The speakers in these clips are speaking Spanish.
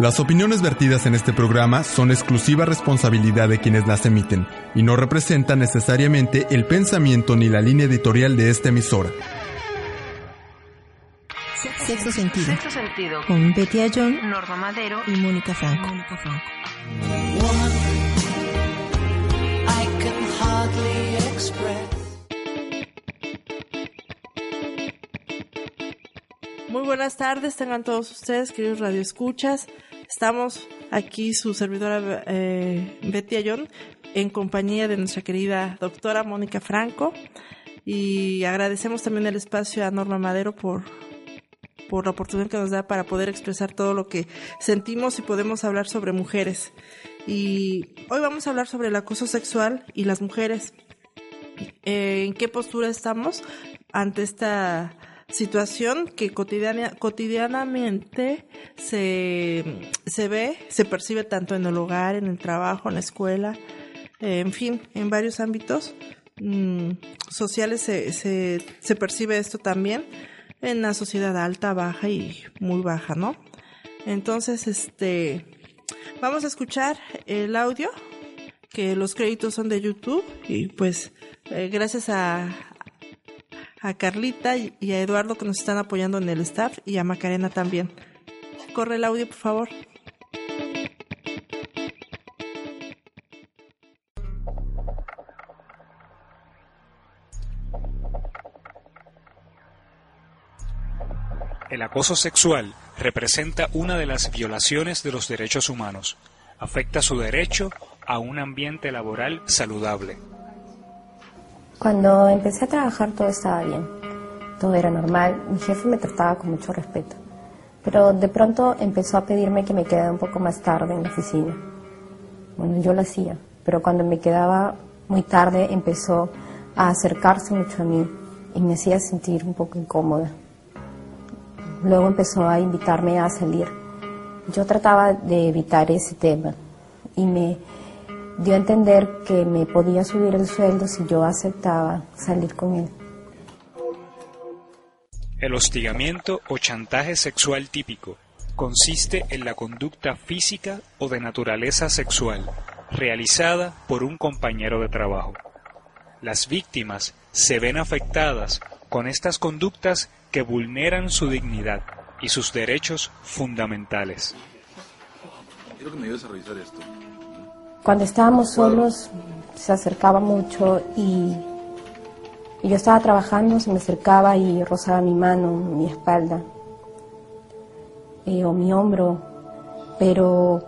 Las opiniones vertidas en este programa son exclusiva responsabilidad de quienes las emiten y no representan necesariamente el pensamiento ni la línea editorial de esta emisora. Sexto sentido. Sexto sentido. Con Betty Ayón Norma Madero y Mónica Franco. Muy buenas tardes, tengan todos ustedes, queridos radioescuchas. Estamos aquí, su servidora eh, Betty Ayón, en compañía de nuestra querida doctora Mónica Franco. Y agradecemos también el espacio a Norma Madero por, por la oportunidad que nos da para poder expresar todo lo que sentimos y podemos hablar sobre mujeres. Y hoy vamos a hablar sobre el acoso sexual y las mujeres. Eh, ¿En qué postura estamos ante esta situación que cotidiana, cotidianamente se, se ve, se percibe tanto en el hogar, en el trabajo, en la escuela, en fin, en varios ámbitos mm, sociales se, se, se percibe esto también en la sociedad alta, baja y muy baja, ¿no? Entonces, este, vamos a escuchar el audio, que los créditos son de YouTube y pues eh, gracias a, a Carlita y a Eduardo que nos están apoyando en el staff y a Macarena también. Corre el audio, por favor. El acoso sexual representa una de las violaciones de los derechos humanos. Afecta su derecho a un ambiente laboral saludable. Cuando empecé a trabajar todo estaba bien, todo era normal, mi jefe me trataba con mucho respeto, pero de pronto empezó a pedirme que me quedara un poco más tarde en la oficina. Bueno, yo lo hacía, pero cuando me quedaba muy tarde empezó a acercarse mucho a mí y me hacía sentir un poco incómoda. Luego empezó a invitarme a salir. Yo trataba de evitar ese tema y me dio a entender que me podía subir el sueldo si yo aceptaba salir con él. El hostigamiento o chantaje sexual típico consiste en la conducta física o de naturaleza sexual realizada por un compañero de trabajo. Las víctimas se ven afectadas con estas conductas que vulneran su dignidad y sus derechos fundamentales. Quiero que me ayudes a revisar esto. Cuando estábamos solos se acercaba mucho y, yo estaba trabajando, se me acercaba y rozaba mi mano, mi espalda eh, o mi hombro, pero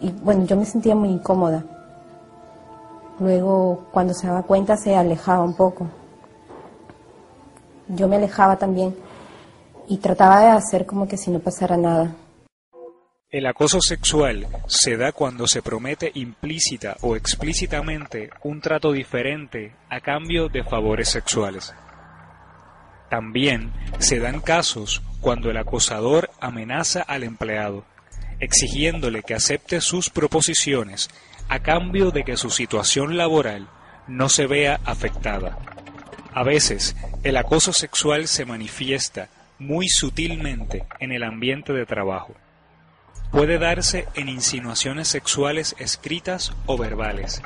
y bueno, yo me sentía muy incómoda. Luego, cuando se daba cuenta, se alejaba un poco. Yo me alejaba también y trataba de hacer como que si no pasara nada. El acoso sexual se da cuando se promete implícita o explícitamente un trato diferente a cambio de favores sexuales. También se dan casos cuando el acosador amenaza al empleado, exigiéndole que acepte sus proposiciones a cambio de que su situación laboral no se vea afectada. A veces, el acoso sexual se manifiesta muy sutilmente en el ambiente de trabajo. Puede darse en insinuaciones sexuales escritas o verbales,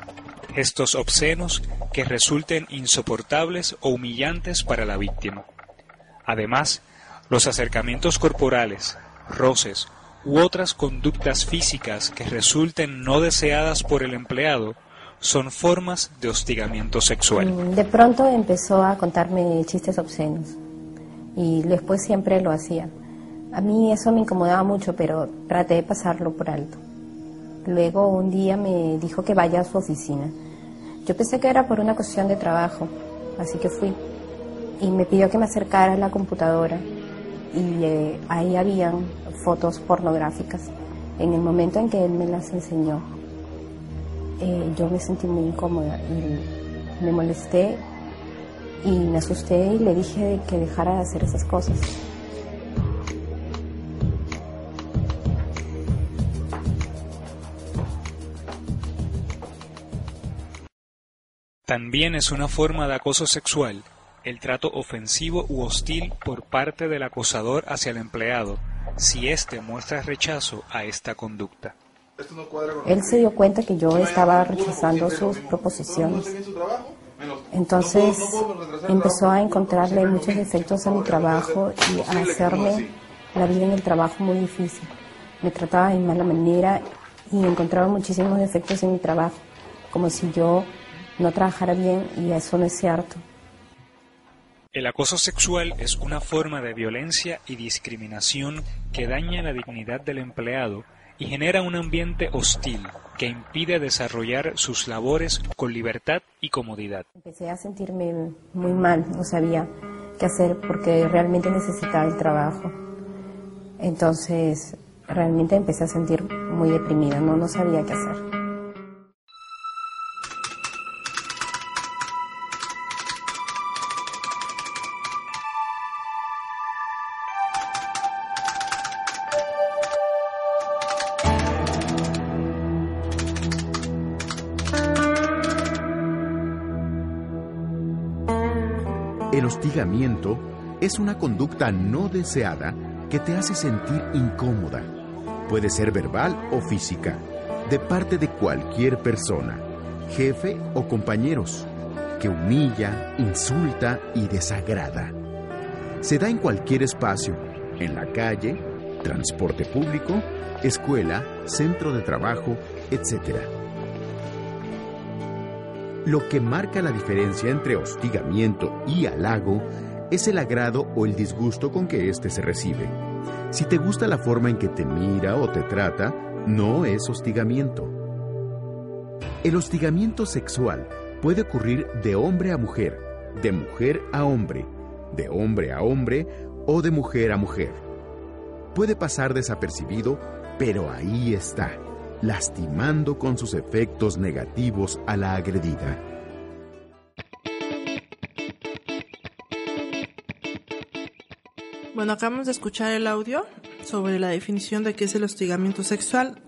gestos obscenos que resulten insoportables o humillantes para la víctima. Además, los acercamientos corporales, roces u otras conductas físicas que resulten no deseadas por el empleado son formas de hostigamiento sexual. De pronto empezó a contarme chistes obscenos y después siempre lo hacía. A mí eso me incomodaba mucho, pero traté de pasarlo por alto. Luego un día me dijo que vaya a su oficina. Yo pensé que era por una cuestión de trabajo, así que fui. Y me pidió que me acercara a la computadora y eh, ahí habían fotos pornográficas. En el momento en que él me las enseñó, eh, yo me sentí muy incómoda y me molesté y me asusté y le dije que dejara de hacer esas cosas. También es una forma de acoso sexual el trato ofensivo u hostil por parte del acosador hacia el empleado, si éste muestra rechazo a esta conducta. Él se dio cuenta que yo estaba rechazando sus proposiciones. Entonces empezó a encontrarle muchos defectos a mi trabajo y a hacerme la vida en el trabajo muy difícil. Me trataba de mala manera y encontraba muchísimos defectos en mi trabajo, como si yo no trabajara bien y eso no es cierto. El acoso sexual es una forma de violencia y discriminación que daña la dignidad del empleado y genera un ambiente hostil que impide desarrollar sus labores con libertad y comodidad. Empecé a sentirme muy mal, no sabía qué hacer porque realmente necesitaba el trabajo. Entonces, realmente empecé a sentir muy deprimida, no, no sabía qué hacer. Es una conducta no deseada que te hace sentir incómoda. Puede ser verbal o física, de parte de cualquier persona, jefe o compañeros, que humilla, insulta y desagrada. Se da en cualquier espacio, en la calle, transporte público, escuela, centro de trabajo, etc. Lo que marca la diferencia entre hostigamiento y halago es el agrado o el disgusto con que éste se recibe. Si te gusta la forma en que te mira o te trata, no es hostigamiento. El hostigamiento sexual puede ocurrir de hombre a mujer, de mujer a hombre, de hombre a hombre o de mujer a mujer. Puede pasar desapercibido, pero ahí está lastimando con sus efectos negativos a la agredida. Bueno, acabamos de escuchar el audio sobre la definición de qué es el hostigamiento sexual.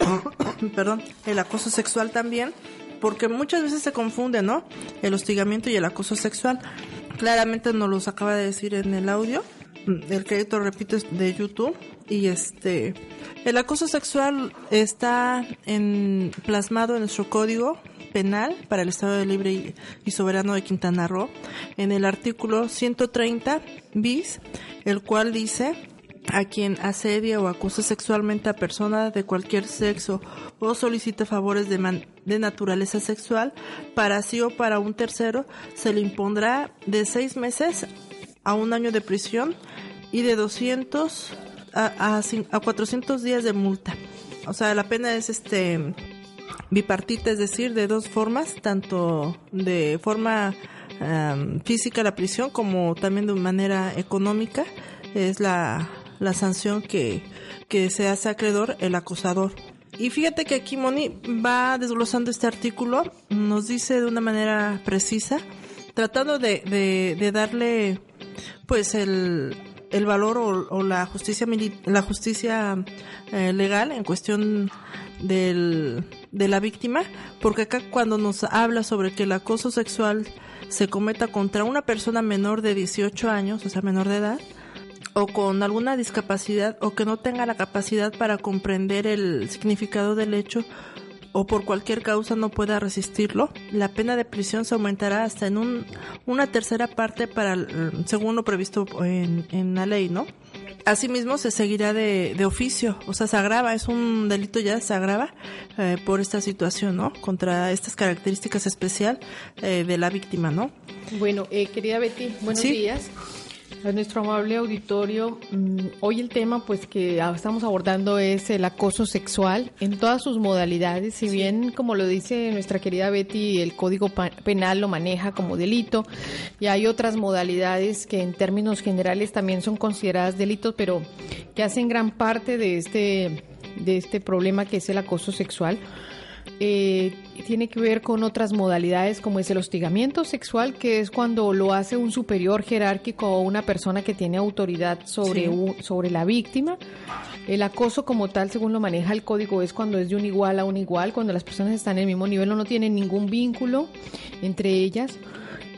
Perdón, el acoso sexual también, porque muchas veces se confunde, ¿no? El hostigamiento y el acoso sexual. Claramente nos los acaba de decir en el audio. El crédito, repito, es de YouTube. Y este, el acoso sexual está en, plasmado en nuestro código penal para el Estado Libre y, y, Soberano de Quintana Roo en el artículo 130 bis, el cual dice a quien asedia o acusa sexualmente a persona de cualquier sexo o solicita favores de, man, de naturaleza sexual para sí o para un tercero se le impondrá de seis meses a un año de prisión y de 200 a, a, a 400 días de multa. O sea, la pena es este bipartita, es decir, de dos formas, tanto de forma física la prisión como también de manera económica. Es la, la sanción que, que se hace acreedor el acosador. Y fíjate que aquí Moni va desglosando este artículo, nos dice de una manera precisa, tratando de, de, de darle pues el, el valor o, o, la justicia la justicia eh, legal en cuestión del, de la víctima, porque acá cuando nos habla sobre que el acoso sexual se cometa contra una persona menor de 18 años, o sea, menor de edad, o con alguna discapacidad o que no tenga la capacidad para comprender el significado del hecho o por cualquier causa no pueda resistirlo, la pena de prisión se aumentará hasta en un, una tercera parte para según lo previsto en, en la ley, ¿no? Asimismo se seguirá de, de, oficio, o sea, se agrava, es un delito ya, se agrava eh, por esta situación, ¿no? Contra estas características especial eh, de la víctima, ¿no? Bueno, eh, querida Betty, buenos ¿Sí? días. A nuestro amable auditorio, mm, hoy el tema pues que estamos abordando es el acoso sexual en todas sus modalidades, si bien como lo dice nuestra querida Betty, el Código Penal lo maneja como delito y hay otras modalidades que en términos generales también son consideradas delitos, pero que hacen gran parte de este de este problema que es el acoso sexual eh, tiene que ver con otras modalidades como es el hostigamiento sexual, que es cuando lo hace un superior jerárquico o una persona que tiene autoridad sobre, sobre la víctima. El acoso como tal, según lo maneja el código, es cuando es de un igual a un igual, cuando las personas están en el mismo nivel o no tienen ningún vínculo entre ellas.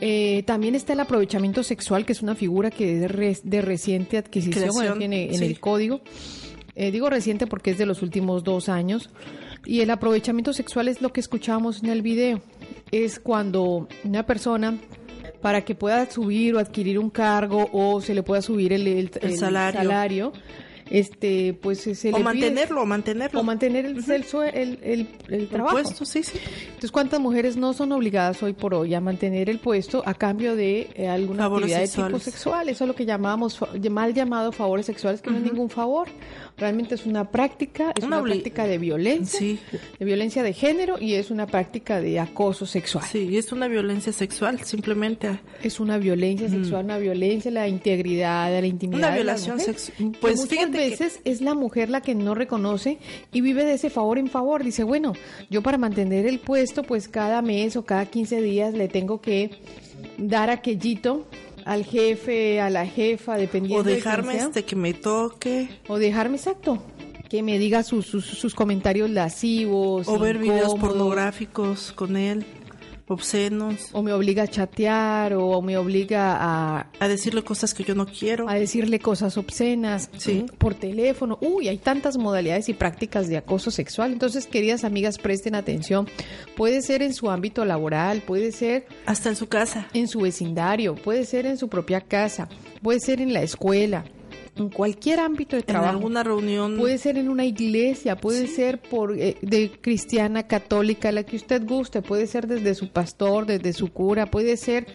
Eh, también está el aprovechamiento sexual, que es una figura que es de, reciente adquisición, tiene en el código. Eh, digo reciente porque es de los últimos dos años. Y el aprovechamiento sexual es lo que escuchábamos en el video. Es cuando una persona para que pueda subir o adquirir un cargo o se le pueda subir el, salario este pues se o mantenerlo o mantenerlo. o mantener el, el, el, trabajo. puesto sí sí. Entonces cuántas mujeres no son obligadas hoy por hoy a mantener el puesto a cambio de eh, alguna actividad de tipo sexual eso es lo que llamamos mal llamado favores sexuales que no es ningún favor. Realmente es una práctica es una, práctica de violencia de violencia de género y es una práctica de acoso sexual. Sí es una violencia sexual simplemente. Es una violencia sexual una violencia la integridad la intimidad una violación sexual pues fíjate veces es la mujer la que no reconoce y vive de ese favor en favor. Dice, bueno, yo para mantener el puesto, pues cada mes o cada 15 días le tengo que dar aquellito al jefe, a la jefa, dependiendo. O dejarme de este que me toque. O dejarme exacto. Que me diga sus, sus, sus comentarios lascivos. O ver videos pornográficos con él obscenos. O me obliga a chatear, o me obliga a... A decirle cosas que yo no quiero. A decirle cosas obscenas sí. por teléfono. Uy, hay tantas modalidades y prácticas de acoso sexual. Entonces, queridas amigas, presten atención. Puede ser en su ámbito laboral, puede ser... Hasta en su casa. En su vecindario, puede ser en su propia casa, puede ser en la escuela en cualquier ámbito de trabajo. En alguna reunión. Puede ser en una iglesia, puede ser por eh, de cristiana, católica, la que usted guste, puede ser desde su pastor, desde su cura, puede ser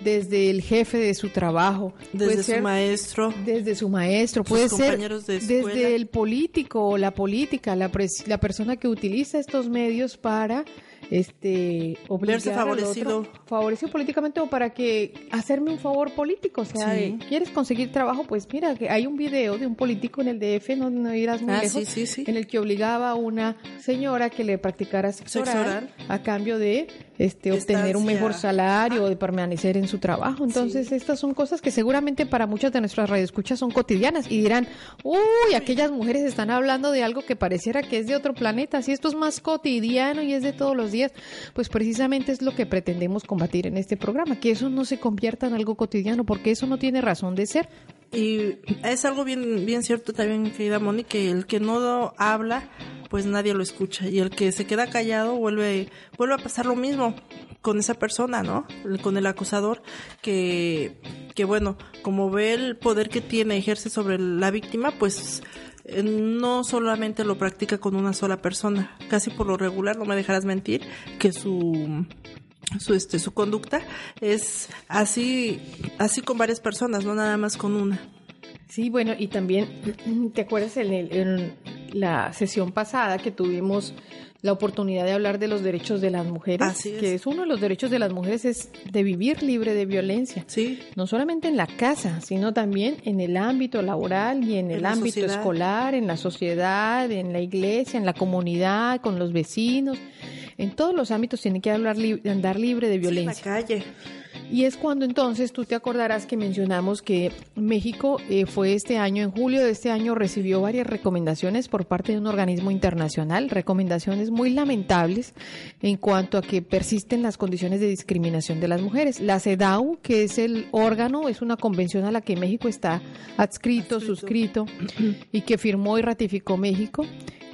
desde el jefe de su trabajo, desde su maestro, desde su maestro, puede ser desde el político o la política, la, la persona que utiliza estos medios para este verse favorecido. favorecido políticamente o para que hacerme un favor político. O sea quieres conseguir trabajo pues mira que hay un video de un político en el DF no, no irás muy ah, lejos en el que obligaba a una señora que le practicara sexo, oral, a cambio de este obtener un mejor salario o de permanecer en su trabajo. Entonces estas son cosas que seguramente para muchas de nuestras radioescuchas son cotidianas y dirán uy aquellas mujeres están hablando de algo que pareciera que es de otro planeta. Si esto es más cotidiano y es de todos los días, pues precisamente es lo que pretendemos combatir en este programa, que eso no se convierta en algo cotidiano, porque eso no tiene razón de ser. Y es algo bien, bien cierto también, querida Moni, que el que no habla, pues nadie lo escucha. Y el que se queda callado vuelve, vuelve a pasar lo mismo con esa persona, ¿no? Con el acusador, que, que bueno, como ve el poder que tiene, ejerce sobre la víctima, pues no solamente lo practica con una sola persona, casi por lo regular, no me dejarás mentir, que su su este su conducta es así así con varias personas, no nada más con una. Sí, bueno, y también te acuerdas en, el, en la sesión pasada que tuvimos la oportunidad de hablar de los derechos de las mujeres, que es uno de los derechos de las mujeres es de vivir libre de violencia. Sí. No solamente en la casa, sino también en el ámbito laboral y en, el ámbito escolar, en la sociedad, en la iglesia, en la comunidad, con los vecinos. En todos los ámbitos tiene que hablar andar libre de violencia. en la calle. Y es cuando entonces tú te acordarás que mencionamos que México eh, fue este año, en julio de este año, recibió varias recomendaciones por parte de un organismo internacional, recomendaciones muy lamentables en cuanto a que persisten las condiciones de discriminación de las mujeres. La CEDAW, que es el órgano, es una convención a la que México está adscrito, suscrito y que firmó y ratificó México.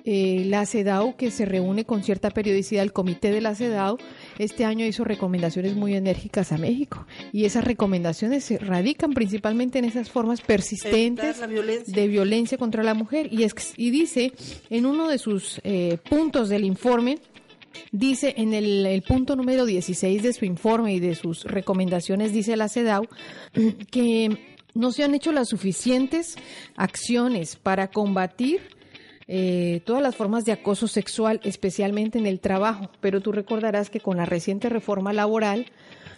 Eh, la CEDAW, que se reúne con cierta periodicidad, el comité de la CEDAW, este año hizo recomendaciones muy enérgicas a México. Y esas recomendaciones se radican principalmente en esas formas persistentes de violencia contra la mujer. Y, es, y dice en uno de sus eh, puntos del informe, Dice en el, el, punto número 16 de su informe y de sus recomendaciones, dice la CEDAW, que no se han hecho las suficientes acciones para combatir eh, todas las formas de acoso sexual, especialmente en el trabajo. Pero tú recordarás que con la reciente reforma laboral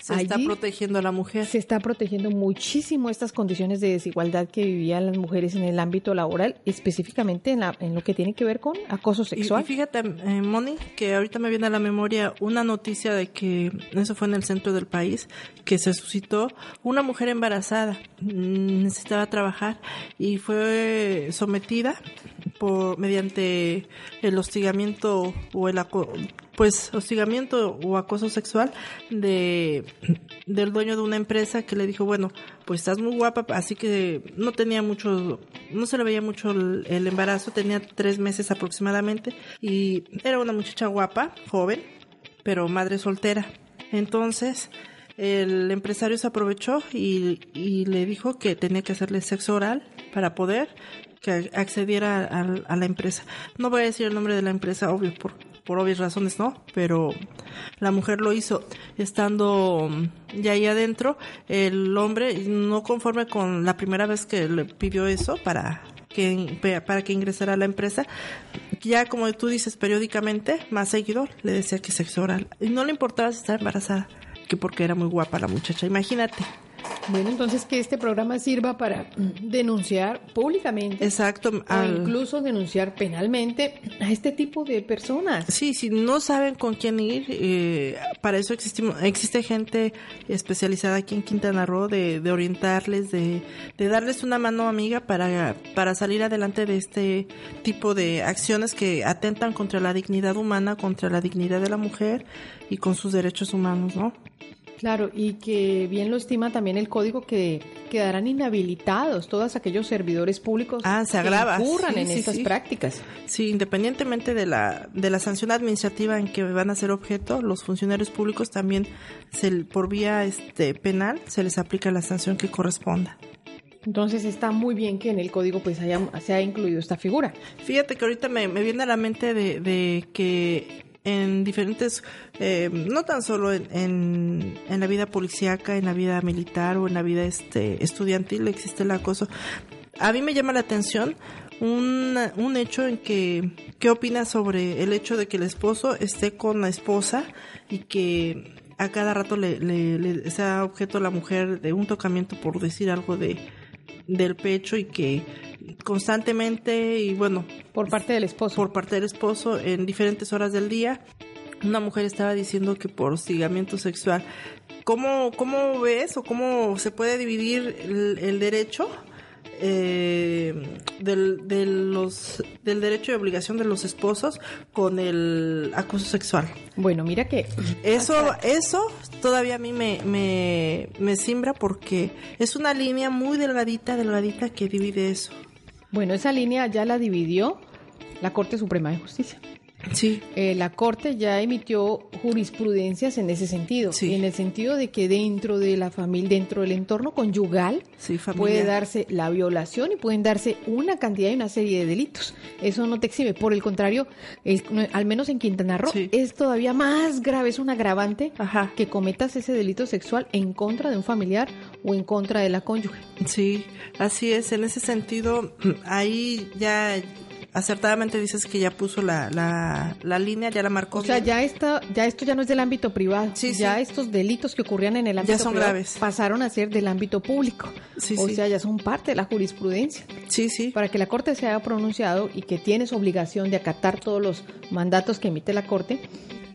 se está protegiendo a la mujer. Se está protegiendo muchísimo estas condiciones de desigualdad que vivían las mujeres en el ámbito laboral, específicamente en, la, en lo que tiene que ver con acoso sexual. Y, fíjate, eh, Moni, que ahorita me viene a la memoria una noticia de que, eso fue en el centro del país, que se suscitó una mujer embarazada, mm, necesitaba trabajar y fue sometida por mediante el hostigamiento o el pues hostigamiento o acoso sexual de del dueño de una empresa que le dijo bueno pues estás muy guapa así que no tenía mucho no se le veía mucho el, embarazo tenía tres meses aproximadamente y era una muchacha guapa joven pero madre soltera entonces el empresario se aprovechó y, y, le dijo que tenía que hacerle sexo oral para poder que accediera a, a, la empresa. No voy a decir el nombre de la empresa, obvio, por, por obvias razones no, pero la mujer lo hizo estando ya ahí adentro. El hombre, no conforme con la primera vez que le pidió eso para que para que ingresara a la empresa, ya como tú dices periódicamente, más seguido le decía que sexo oral. Y no le importaba si estaba embarazada, que porque era muy guapa la muchacha, imagínate. Bueno, entonces que este programa sirva para denunciar públicamente. Exacto. O incluso denunciar penalmente a este tipo de personas. Sí, si no saben con quién ir, eh, para eso existe, existe gente especializada aquí en Quintana Roo de, de orientarles, de, de darles una mano amiga para, para salir adelante de este tipo de acciones que atentan contra la dignidad humana, contra la dignidad de la mujer y con sus derechos humanos, ¿no? Claro, y que bien lo estima también el código que quedarán inhabilitados todos aquellos servidores públicos ah, se que ocurran en estas prácticas. Sí, independientemente de la, de la sanción administrativa en que van a ser objeto, los funcionarios públicos también se, por vía este, penal se les aplica la sanción que corresponda. Entonces está muy bien que en el código pues haya, se haya incluido esta figura. Fíjate que ahorita me, me viene a la mente de, de que en diferentes, eh, no tan solo en, en, la vida policíaca, en la vida militar o en la vida este, estudiantil existe el acoso. A mí me llama la atención un, un hecho en que, ¿qué opinas sobre el hecho de que el esposo esté con la esposa y que a cada rato le, le, le sea objeto la mujer de un tocamiento por decir algo de del pecho y que constantemente y bueno por parte del esposo. por parte del esposo en diferentes horas del día. Una mujer estaba diciendo que por hostigamiento sexual. Cómo cómo ves o cómo se puede dividir el, el derecho eh, del, de los, del derecho y obligación de los esposos con el acoso sexual. Bueno, mira que... Eso, eso todavía a mí me, me, me simbra porque es una línea muy delgadita, delgadita que divide eso. Bueno, esa línea ya la dividió la Corte Suprema de Justicia. Sí. Eh, la Corte ya emitió jurisprudencias en ese sentido, sí. en el sentido de que dentro de la familia, dentro del entorno conyugal, sí, puede darse la violación y pueden darse una cantidad y una serie de delitos. Eso no te exhibe. Por el contrario, es, al menos en Quintana Roo, sí. es todavía más grave, es un agravante Ajá. que cometas ese delito sexual en contra de un familiar o en contra de la cónyuge. Sí, así es. En ese sentido, ahí ya acertadamente dices que ya puso la, la, la línea, ya la marcó. O sea, bien. ya está, ya esto ya no es del ámbito privado. Sí, ya sí. estos delitos que ocurrían en el ámbito son privado graves. pasaron a ser del ámbito público. Sí, o sea, ya son parte de la jurisprudencia. Sí, sí. Para que la Corte se haya pronunciado y que tienes obligación de acatar todos los mandatos que emite la Corte,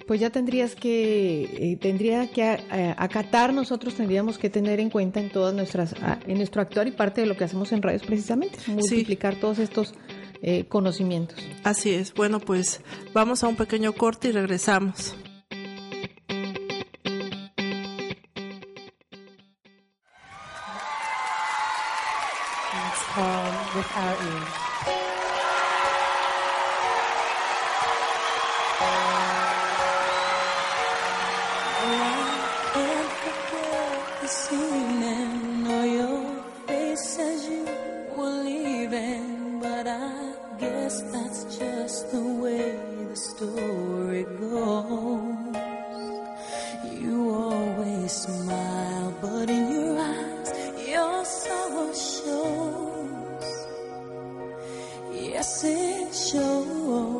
pues ya tendrías que eh, tendría que eh, acatar nosotros tendríamos que tener en cuenta en todas nuestras a, en nuestro actuar y parte de lo que hacemos en radios precisamente multiplicar sí. todos estos eh, conocimientos. Así es. Bueno, pues vamos a un pequeño corte y regresamos. guess that's just the way the story goes. You always smile, but in your eyes, your sorrow shows. Yes, it shows.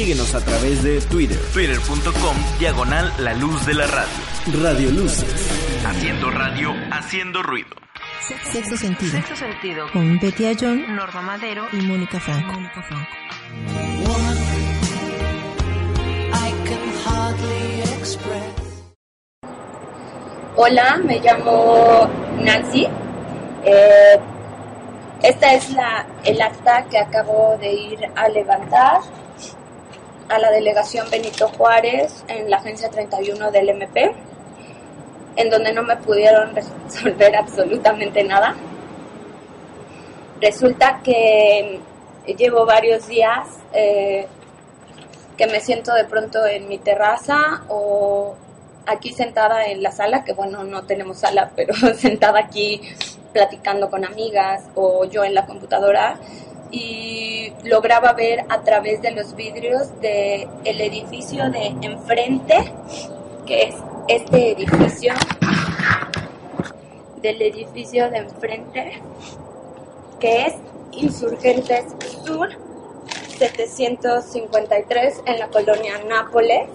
Síguenos a través de Twitter, twitter.com, diagonal la luz de la radio. Radio Luces. Haciendo radio, haciendo ruido. Sexto sentido. Sexto sentido. Con Betty Ayón Norma Madero y Mónica Franco. Hola, me llamo Nancy. Eh, esta es la, el acta que acabo de ir a levantar a la delegación Benito Juárez en la agencia 31 del MP, en donde no me pudieron resolver absolutamente nada. Resulta que llevo varios días eh, que me siento de pronto en mi terraza o aquí sentada en la sala, que bueno, no tenemos sala, pero sentada aquí platicando con amigas o yo en la computadora y lograba ver a través de los vidrios del el edificio de enfrente, que es este edificio, del edificio de enfrente, que es Insurgentes Sur 753 en la colonia Nápoles,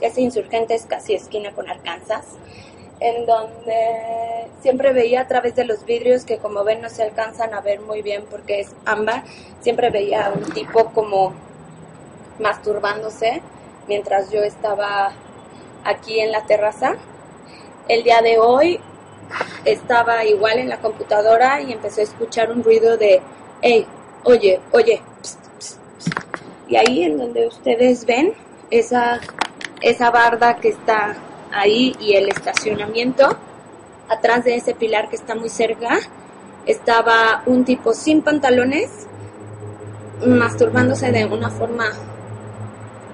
que es Insurgentes casi esquina con Arkansas en donde siempre veía a través de los vidrios que como ven no se alcanzan a ver muy bien porque es ámbar, siempre veía a un tipo como masturbándose mientras yo estaba aquí en la terraza. El día de hoy estaba igual en la computadora y empecé a escuchar un ruido de, hey, oye, oye, pst, pst, pst". y ahí en donde ustedes ven esa esa barda que está ahí y el estacionamiento, atrás de ese pilar que está muy cerca, estaba un tipo sin pantalones, masturbándose de una forma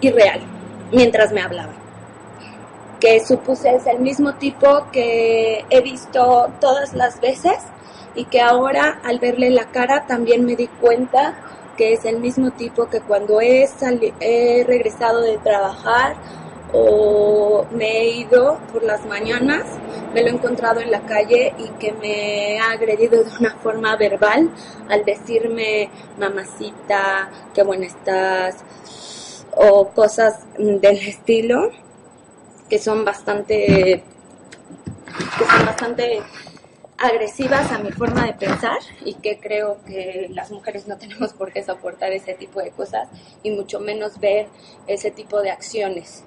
irreal mientras me hablaba. Que supuse es el mismo tipo que he visto todas las veces y que ahora al verle la cara también me di cuenta que es el mismo tipo que cuando he, he regresado de trabajar o me he ido por las mañanas, me lo he encontrado en la calle y que me ha agredido de una forma verbal al decirme mamacita, qué buena estás, o cosas del estilo que son bastante que son bastante agresivas a mi forma de pensar y que creo que las mujeres no tenemos por qué soportar ese tipo de cosas y mucho menos ver ese tipo de acciones.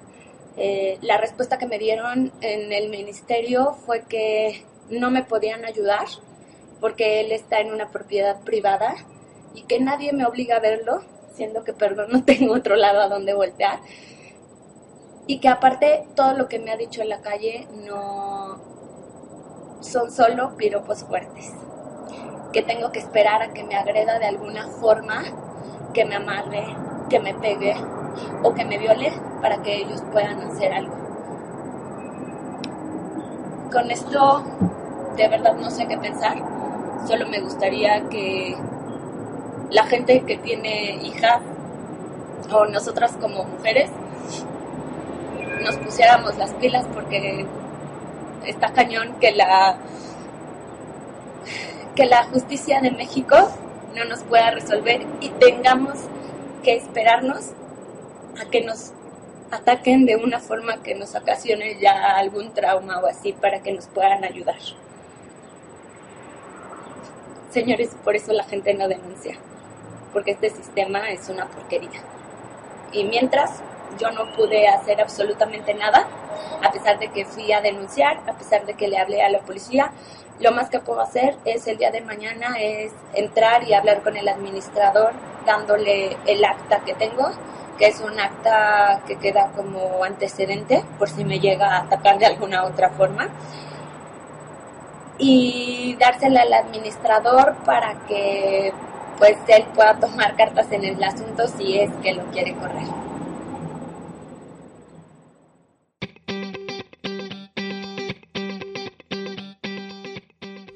Eh, la respuesta que me dieron en el ministerio fue que no me podían ayudar porque él está en una propiedad privada y que nadie me obliga a verlo, siendo que, perdón, no tengo otro lado a donde voltear. Y que aparte todo lo que me ha dicho en la calle no son solo piropos fuertes. Que tengo que esperar a que me agreda de alguna forma, que me amarre, que me pegue o que me viole para que ellos puedan hacer algo. Con esto de verdad no sé qué pensar. Solo me gustaría que la gente que tiene hijas o nosotras como mujeres nos pusiéramos las pilas porque está cañón que la que la justicia de México no nos pueda resolver y tengamos que esperarnos a que nos ataquen de una forma que nos ocasione ya algún trauma o así para que nos puedan ayudar. Señores, por eso la gente no denuncia, porque este sistema es una porquería. Y mientras yo no pude hacer absolutamente nada, a pesar de que fui a denunciar, a pesar de que le hablé a la policía, lo más que puedo hacer es el día de mañana es entrar y hablar con el administrador dándole el acta que tengo, que es un acta que queda como antecedente por si me llega a atacar de alguna otra forma y dársela al administrador para que pues él pueda tomar cartas en el asunto si es que lo quiere correr.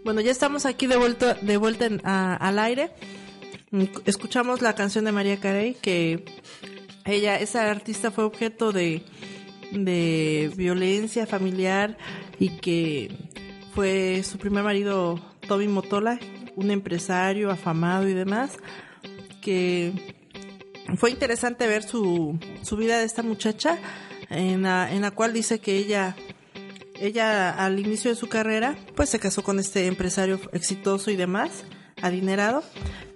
Bueno, ya estamos aquí de vuelta, de vuelta al aire. Escuchamos la canción de María Carey, que ella, esa artista fue objeto de, de violencia familiar y que fue su primer marido, Toby Motola, un empresario afamado y demás, que fue interesante ver su, su vida de esta muchacha, en la, en la cual dice que ella ella al inicio de su carrera pues se casó con este empresario exitoso y demás, adinerado.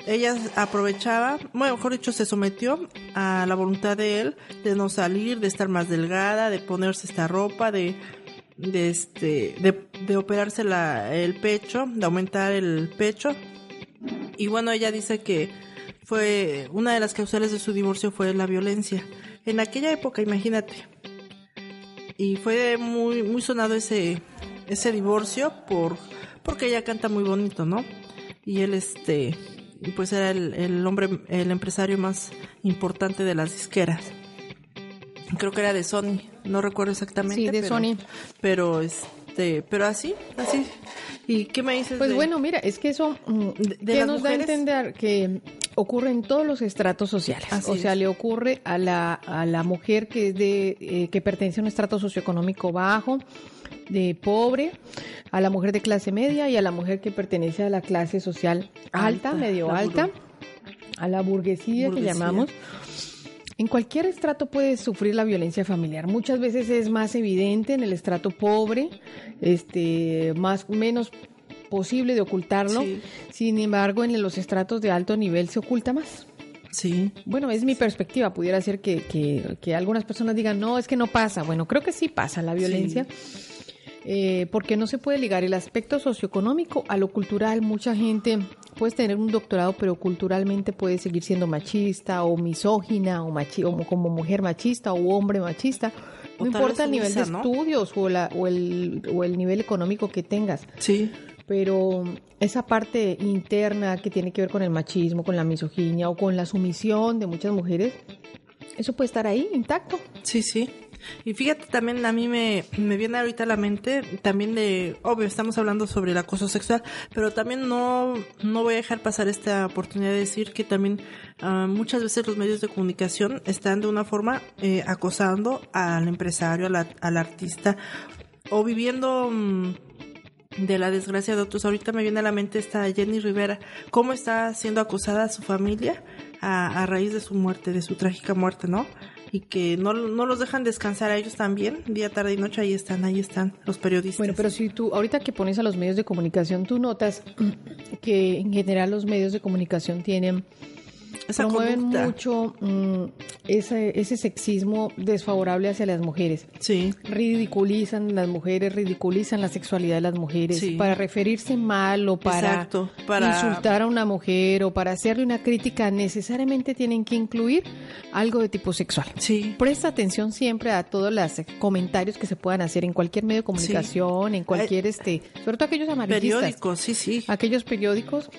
Ella aprovechaba, bueno, mejor dicho, se sometió a la voluntad de él de no salir, de estar más delgada, de ponerse esta ropa, de de este de, operarse la, el pecho, de aumentar el pecho. Y bueno, ella dice que fue una de las causales de su divorcio fue la violencia. En aquella época, imagínate, y fue muy muy sonado ese ese divorcio por porque ella canta muy bonito no y él este pues era el, el hombre el empresario más importante de las disqueras creo que era de Sony no recuerdo exactamente Sí, de pero, Sony. pero este pero así así y qué me dices Pues de- bueno, mira, es que eso mm, de ¿qué nos da a entender que ocurre en todos los estratos sociales. Así o sea, es. le ocurre a la, a la mujer que es de eh, que pertenece a un estrato socioeconómico bajo, de pobre, a la mujer de clase media y a la mujer que pertenece a la clase social alta, Alta, medio alta, a la burguesía, Burguesía. que llamamos. En cualquier estrato puede sufrir la violencia familiar. Muchas veces es más evidente en el estrato pobre, este, más menos posible de ocultarlo. Sí. Sin embargo, en los estratos de alto nivel se oculta más. sí Bueno, es mi perspectiva. Pudiera ser que, que- que algunas personas digan, no, es que no pasa. Bueno, creo que sí pasa la violencia. Eh, porque no se puede ligar el aspecto socioeconómico a lo cultural. Mucha gente puede tener un doctorado, pero culturalmente puede seguir siendo machista o misógina o, machi o como mujer machista o hombre machista. No importa el nivel de estudios o, la- o, el, o el nivel económico que tengas. Sí. Pero esa parte interna que tiene que ver con el machismo, con la misoginia o con la sumisión de muchas mujeres, eso puede estar ahí intacto. Sí, sí. Y fíjate, también a mí me, me viene ahorita a la mente también de, obvio, estamos hablando sobre el acoso sexual, pero también no, no voy a dejar pasar esta oportunidad de decir que también ah, muchas veces los medios de comunicación están de una forma eh, acosando al empresario, a la- al artista, o viviendo mm, de la desgracia de otros. Ahorita me viene a la mente esta Jenny Rivera, cómo está siendo acosada su familia a, a raíz de su muerte, de su trágica muerte, ¿no? Y que no, no los dejan descansar a ellos también, día, tarde y noche, ahí están, ahí están los periodistas. Bueno, pero si tú, ahorita que pones a los medios de comunicación, tú notas que en general los medios de comunicación tienen, Esa promueven conducta. mucho mm, ese, ese sexismo desfavorable hacia las mujeres. Sí. Ridiculizan las mujeres, ridiculizan la sexualidad de las mujeres Sí. para referirse mal o para, Exacto, para- insultar a una mujer o para hacerle una crítica, necesariamente tienen que incluir algo de tipo sexual. Sí. Presta atención siempre a todos los comentarios que se puedan hacer en cualquier medio de comunicación, en cualquier este, sobre todo aquellos amarillistas, Periódicos, sí, sí. aquellos periódicos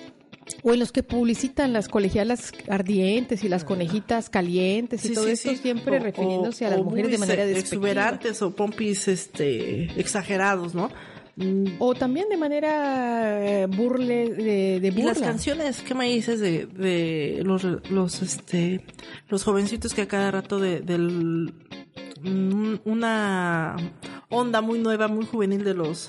o en los que publicitan las colegialas ardientes y las conejitas calientes y Sí, todo sí, esto sí. siempre O- refiriéndose o- a las mujeres de manera despectiva. exuberantes o pompis este exagerados, ¿no? O también de manera eh, burle, de, de Y las burla. canciones, ¿qué me dices de, de los, los, este, los jovencitos que a cada rato de, del, mm, una onda muy nueva, muy juvenil de los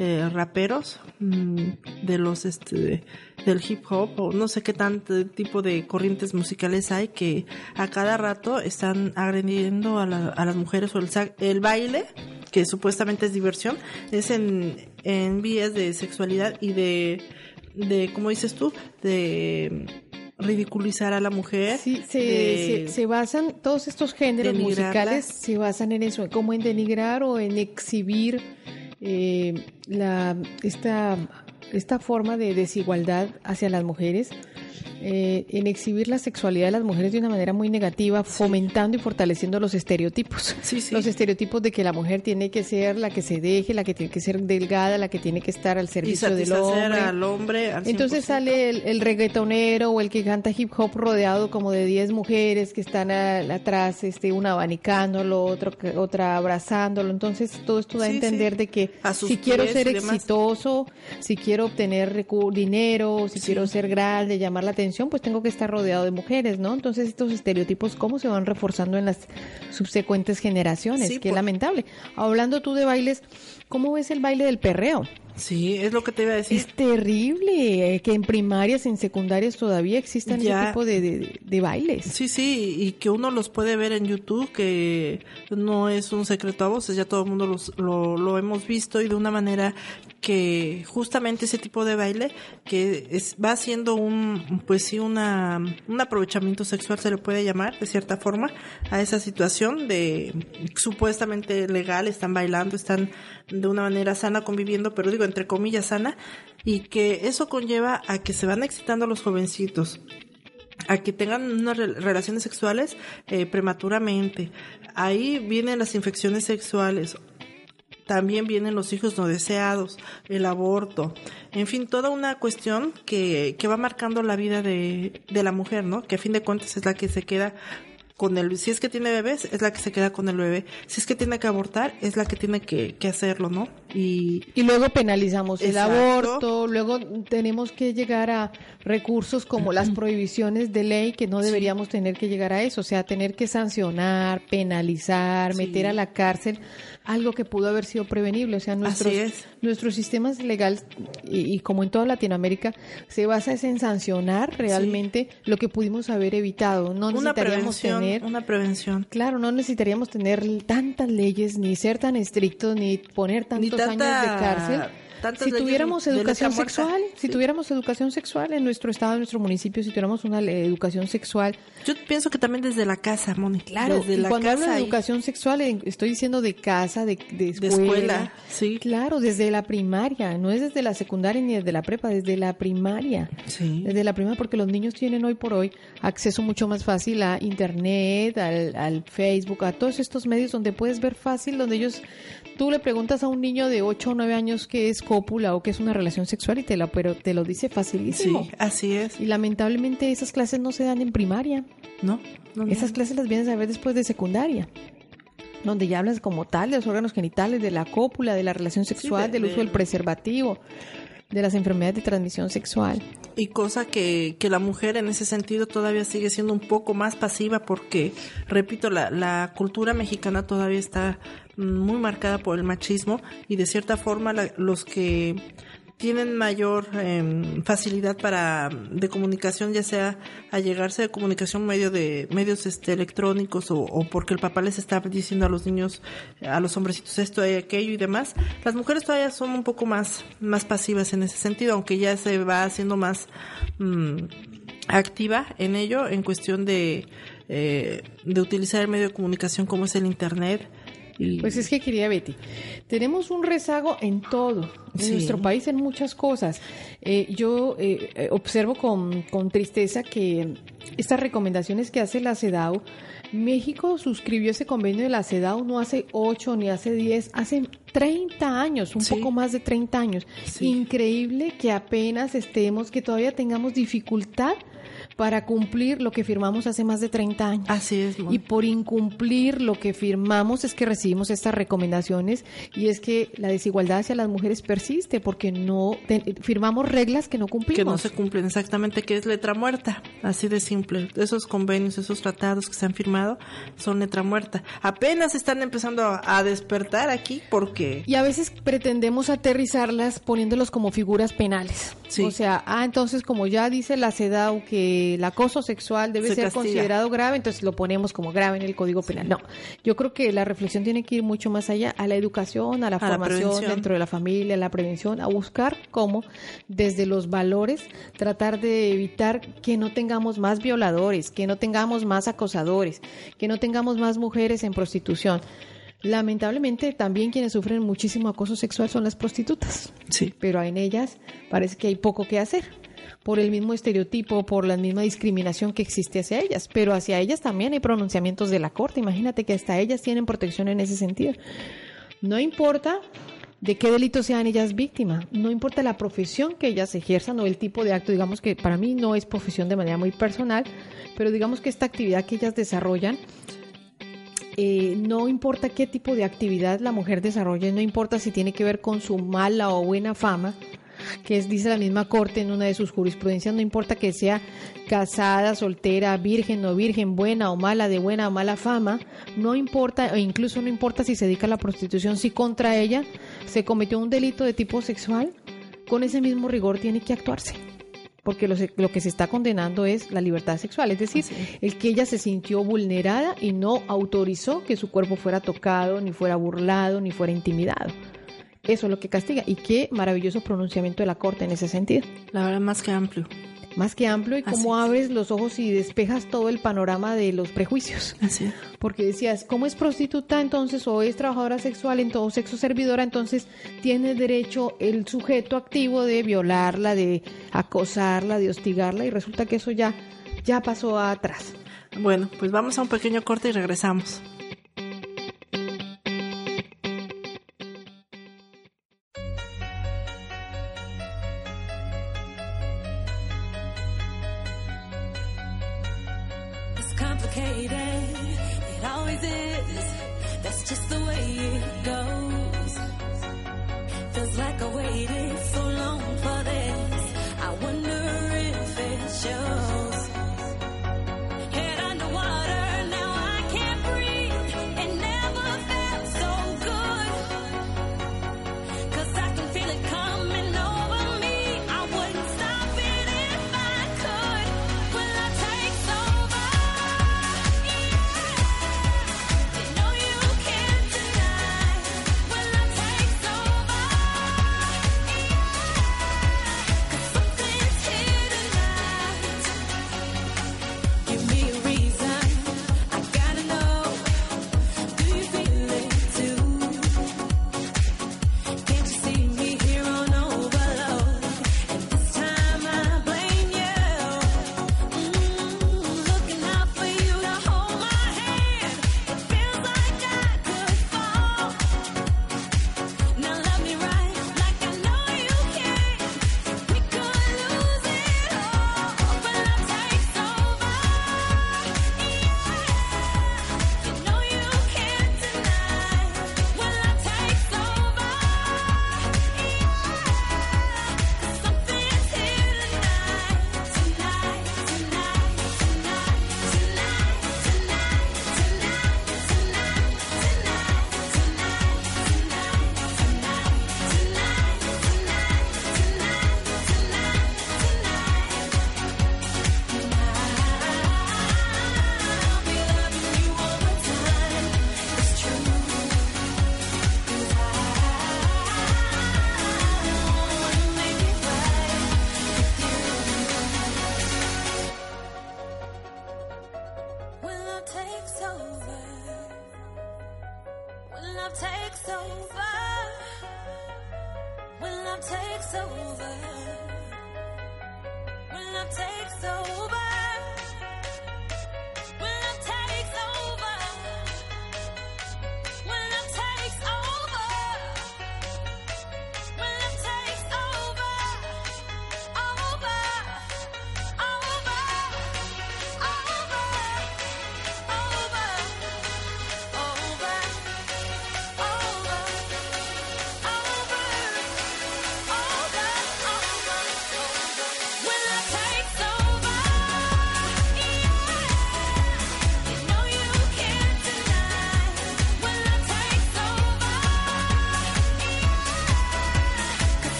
eh, raperos, mm, de los, este, del hip hop, o no sé qué tanto tipo de corrientes musicales hay que a cada rato están agrediendo a, la- a las mujeres o el, el baile, que supuestamente es diversión, es en, en vías de sexualidad y de, de, como dices tú, de ridiculizar a la mujer. Sí, se, de- se, se basan, todos estos géneros musicales se basan en eso, como en denigrar o en exhibir eh, la, esta, esta forma de desigualdad hacia las mujeres, eh, en exhibir la sexualidad de las mujeres de una manera muy negativa, fomentando y fortaleciendo los estereotipos. Los estereotipos de que la mujer tiene que ser la que se deje, la que tiene que ser delgada, la que tiene que estar al y servicio del hombre. al hombre. al Entonces 100%. sale el, el reggaetonero o el que canta hip hop rodeado como de 10 mujeres que están a- atrás, este, una abanicándolo, otro, otra abrazándolo. Entonces todo esto da a entender de que si quiero ser exitoso, si quiero obtener dinero, si quiero ser grande, llamar la atención, pues tengo que estar rodeado de mujeres, ¿no? Entonces estos estereotipos, ¿cómo se van reforzando en las subsecuentes generaciones? Sí, Qué por- lamentable. Hablando tú de bailes, ¿cómo ves el baile del perreo? Sí, es lo que te iba a decir. Es terrible eh, que en primarias, en secundarias todavía existan Ya. ese tipo de, de- de bailes. Sí, sí, y que uno los puede ver en YouTube, que no es un secreto a voces, ya todo el mundo los, lo, lo hemos visto y de una manera que justamente ese tipo de baile que es, va siendo un, pues sí, una, un aprovechamiento sexual se le puede llamar de cierta forma a esa situación de supuestamente legal, están bailando, están de una manera sana conviviendo, pero digo entre comillas sana, y que eso conlleva a que se van excitando los jovencitos a que tengan unas re- relaciones sexuales eh, prematuramente. Ahí vienen las infecciones sexuales. También vienen los hijos no deseados, el aborto, en fin, toda una cuestión que, que va marcando la vida de, de la mujer, ¿no? Que a fin de cuentas es la que se queda con el, si es que tiene bebés, es la que se queda con el bebé. Si es que tiene que abortar, es la que tiene que, que hacerlo, ¿no? Y, Y luego penalizamos el aborto, luego tenemos que llegar a recursos como las prohibiciones de ley, que no deberíamos tener que llegar a eso, o sea, tener que sancionar, penalizar, meter a la cárcel, algo que pudo haber sido prevenible. O sea, nuestros, nuestros sistemas legales, y, y como en toda Latinoamérica, se basa es en sancionar realmente lo que pudimos haber evitado. No una necesitaríamos tener una prevención. Claro, no necesitaríamos tener tantas leyes, ni ser tan estrictos, ni poner tantos tanta- años de cárcel si tuviéramos de educación muerta. sexual, si tuviéramos educación sexual en nuestro estado, en nuestro municipio, si tuviéramos una educación sexual. Yo pienso que también desde la casa, Moni. Claro, desde y la cuando hablo casa de y- educación sexual, estoy diciendo de casa, de, de escuela. escuela, sí. Claro, desde la primaria, no es desde la secundaria ni desde la prepa, desde la primaria. Sí. Desde la primaria, porque los niños tienen hoy por hoy acceso mucho más fácil a internet, al, al Facebook, a todos estos medios donde puedes ver fácil, donde ellos, tú le preguntas a un niño de 8 o 9 años qué es cópula o qué es una relación sexual y te, la, pero te lo dice facilísimo. Sí, así es. Y lamentablemente esas clases no se dan en primaria. No, no, no. Esas clases las vienes a ver después de secundaria. Donde ya hablas como tal de los órganos genitales, de la cópula, de la relación sexual, de- del de- uso del preservativo, de las enfermedades de transmisión sexual. Y cosa que, que la mujer en ese sentido todavía sigue siendo un poco más pasiva porque, repito, la, la cultura mexicana todavía está muy marcada por el machismo y de cierta forma la- los que tienen mayor em, facilidad para de comunicación ya sea a llegarse de comunicación medio de medios este electrónicos o, porque el papá les está diciendo a los niños a los hombrecitos esto y aquello y demás las mujeres todavía son un poco más más pasivas en ese sentido aunque ya se va haciendo más mm, activa en ello en cuestión de eh, de utilizar el medio de comunicación como es el internet y Pues es que quería Betty, tenemos un rezago en todo, en Sí. nuestro país en muchas cosas. Eh, yo eh, eh, observo con, con tristeza que estas recomendaciones que hace la CEDAW, México suscribió ese convenio de la CEDAW no hace 8 ni hace 10, hace 30 años, un Sí. poco más de 30 años. Increíble que apenas estemos, que todavía tengamos dificultad para cumplir lo que firmamos hace más de 30 años. Así es. Y por incumplir lo que firmamos es que recibimos estas recomendaciones y es que la desigualdad hacia las mujeres persiste porque no te- firmamos reglas que no cumplimos. que no se cumplen exactamente, que es letra muerta, así de simple. Esos convenios, esos tratados que se han firmado son letra muerta. Apenas están empezando a, a despertar aquí porque Y a veces pretendemos aterrizarlas poniéndolos como figuras penales. Sí. O sea, ah, entonces como ya dice la CEDAW que el acoso sexual debe Se ser castiga. considerado grave, entonces lo ponemos como grave en el Código Penal. No, yo creo que la reflexión tiene que ir mucho más allá, a la educación, a la A formación dentro de la familia, a la prevención, a buscar cómo desde los valores tratar de evitar que no tengamos más violadores, que no tengamos más acosadores, que no tengamos más mujeres en prostitución. Lamentablemente también quienes sufren muchísimo acoso sexual son las prostitutas. Sí. Pero en ellas parece que hay poco que hacer por el mismo estereotipo, por la misma discriminación que existe hacia ellas, pero hacia ellas también hay pronunciamientos de la Corte. Imagínate que hasta ellas tienen protección en ese sentido. No importa de qué delito sean ellas víctimas, no importa la profesión que ellas ejerzan o el tipo de acto, digamos que para mí no es profesión de manera muy personal, pero digamos que esta actividad que ellas desarrollan eh, no importa qué tipo de actividad la mujer desarrolle, no importa si tiene que ver con su mala o buena fama, que es, dice la misma corte en una de sus jurisprudencias, no importa que sea casada, soltera, virgen o virgen, buena o mala, de buena o mala fama, no importa, e incluso no importa si se dedica a la prostitución, si contra ella se cometió un delito de tipo sexual, con ese mismo rigor tiene que actuarse. Porque lo, lo que se está condenando es la libertad sexual, es decir, el que ella se sintió vulnerada y no autorizó que su cuerpo fuera tocado, ni fuera burlado, ni fuera intimidado. Eso es lo que castiga. Y qué maravilloso pronunciamiento de la Corte en ese sentido. la verdad más que amplio. Más que amplio y cómo abres los ojos y despejas todo el panorama de los prejuicios. Así es. Porque decías, ¿cómo es prostituta entonces o es trabajadora sexual en todo sexo servidora? Entonces tiene derecho el sujeto activo de violarla, de acosarla, de hostigarla y resulta que eso ya, ya pasó atrás. Bueno, pues vamos a un pequeño corte y regresamos.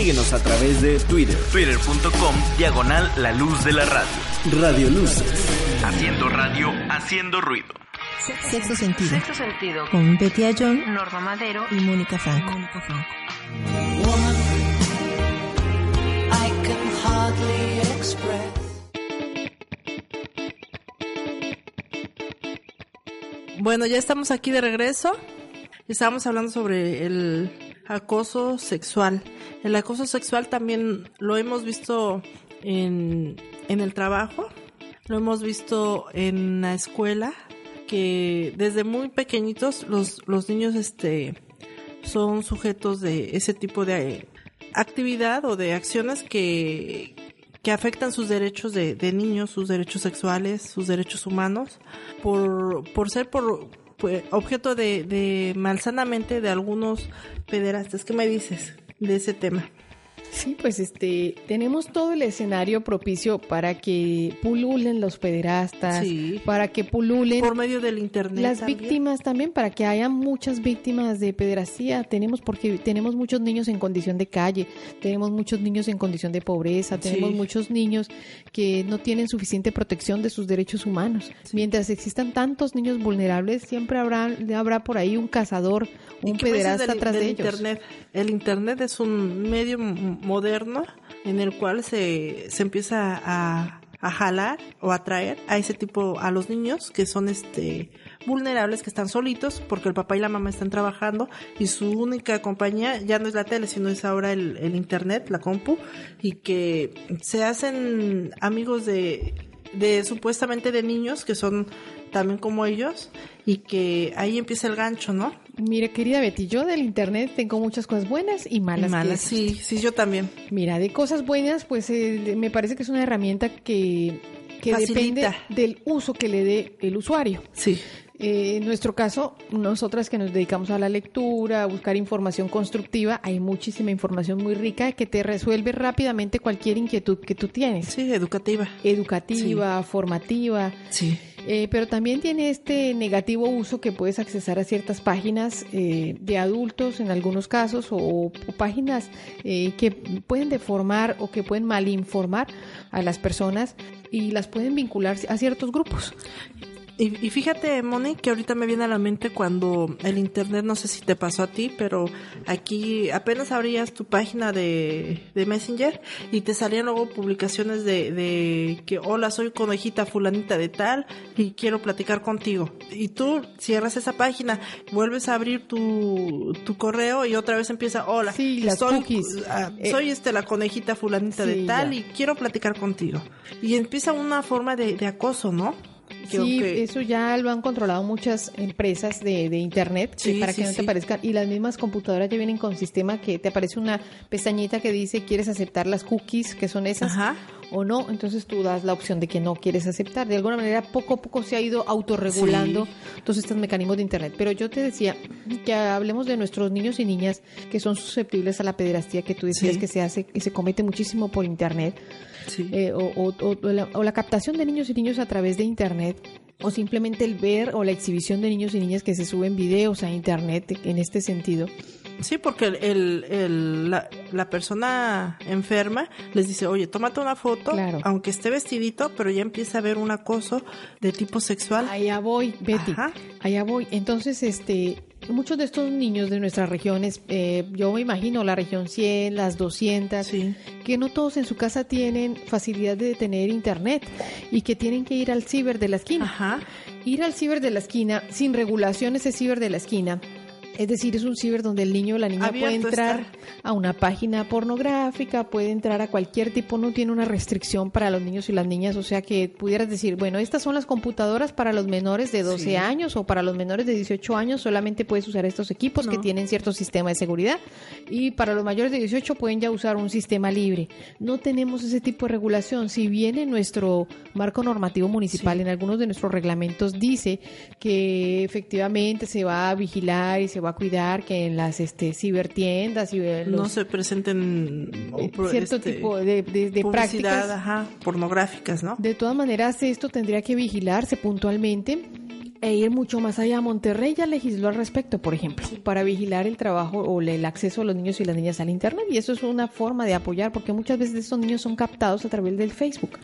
Síguenos a través de Twitter, twitter.com, diagonal la luz de la radio. Radio Luces. Haciendo radio, haciendo ruido. Sexto sentido. Sexto sentido. Con Betty Ayón, Norma Madero y Mónica Franco. Hardly express. Bueno, ya estamos aquí de regreso. Estábamos hablando sobre el acoso sexual. El acoso sexual también lo hemos visto en, en el trabajo, lo hemos visto en la escuela, que desde muy pequeñitos los, los niños este, son sujetos de ese tipo de actividad o de acciones que, que afectan sus derechos de, de niños, sus derechos sexuales, sus derechos humanos, por, por ser por, pues, objeto de, de malsanamente de algunos pederastas. ¿Qué me dices de ese tema? Sí, pues este, tenemos todo el escenario propicio para que pululen los pederastas, Sí. para que pululen Por medio del internet. las también. víctimas también, para que haya muchas víctimas de pederastía. Tenemos porque tenemos muchos niños en condición de calle, tenemos muchos niños en condición de pobreza, tenemos Sí. muchos niños que no tienen suficiente protección de sus derechos humanos. Mientras existan tantos niños vulnerables, siempre habrá habrá por ahí un cazador, ¿Y un pederasta del- del de ellos. Internet? El internet es un medio moderno en el cual se, se empieza a, a jalar o atraer a ese tipo, a los niños que son este vulnerables, que están solitos porque el papá y la mamá están trabajando y su única compañía ya no es la tele, sino es ahora el, el internet, la compu, y que se hacen amigos de, de supuestamente de niños que son también como ellos y que ahí empieza el gancho, ¿no? Mire, querida Betty, yo del internet tengo muchas cosas buenas y malas. Malas, sí, sí, yo también. Mira, de cosas buenas, pues eh, me parece que es una herramienta que, que depende del uso que le dé el usuario. Sí. Eh, en nuestro caso, nosotras que nos dedicamos a la lectura, a buscar información constructiva, hay muchísima información muy rica que te resuelve rápidamente cualquier inquietud que tú tienes. Sí, educativa. Educativa, formativa. Sí. Eh, pero también tiene este negativo uso que puedes accesar a ciertas páginas eh, de adultos en algunos casos o, o páginas eh, que pueden deformar o que pueden malinformar a las personas y las pueden vincular a ciertos grupos. Y, y fíjate, Moni, que ahorita me viene a la mente cuando el internet, no sé si te pasó a ti, pero aquí apenas abrías tu página de, de Messenger y te salían luego publicaciones de, de que, hola, soy conejita fulanita de tal y quiero platicar contigo. Y tú cierras esa página, vuelves a abrir tu, tu correo y otra vez empieza, hola, Sí, soy, ah, Eh, soy este la conejita fulanita de tal ya. y quiero platicar contigo. Y empieza una forma de, de acoso, ¿no? Sí, eso ya lo han controlado muchas empresas de, de internet Sí, eh, para sí, que no te aparezcan. Y las mismas computadoras ya vienen con sistema que te aparece una pestañita que dice quieres aceptar las cookies, que son esas, Ajá. o no. Entonces tú das la opción de que no quieres aceptar. De alguna manera, poco a poco se ha ido autorregulando Sí. todos estos mecanismos de internet. Pero yo te decía que hablemos de nuestros niños y niñas que son susceptibles a la pederastía que tú decías Sí. que se hace y se comete muchísimo por internet Sí. eh, o, o- o- la, o la captación de niños y niños a través de Internet, o simplemente el ver o la exhibición de niños y niñas que se suben videos a Internet en este sentido. Sí, porque el, el- el- la, la persona enferma les dice, oye, tómate una foto, Claro. aunque esté vestidito, pero ya empieza a haber un acoso de tipo sexual. Allá voy, Betty, Ajá. allá voy. Entonces, este, muchos de estos niños de nuestras regiones, eh, yo me imagino la región 100, las 200, Sí. que no todos en su casa tienen facilidad de tener internet y que tienen que ir al ciber de la esquina. Ajá. Ir al ciber de la esquina, sin regulación ese ciber de la esquina. Es decir, es un ciber donde el niño o la niña puede entrar está. a una página pornográfica, puede entrar a cualquier tipo, no tiene una restricción para los niños y las niñas, o sea que pudieras decir, bueno, estas son las computadoras para los menores de 12 Sí. años o para los menores de 18 años, solamente puedes usar estos equipos que tienen cierto sistema de seguridad y para los mayores de 18 pueden ya usar un sistema libre. No tenemos ese tipo de regulación, si bien en nuestro marco normativo municipal, Sí. en algunos de nuestros reglamentos dice que efectivamente se va a vigilar y se va a cuidar que en las este, cibertiendas y No se presenten eh, pro- cierto este, tipo de, de- de publicidad, prácticas. ajá, pornográficas, ¿no? De todas maneras, esto tendría que vigilarse puntualmente e ir mucho más allá. Monterrey ya legisló al respecto, por ejemplo, para vigilar el trabajo o el acceso de los niños y las niñas al Internet. Y eso es una forma de apoyar, porque muchas veces estos niños son captados a través del Facebook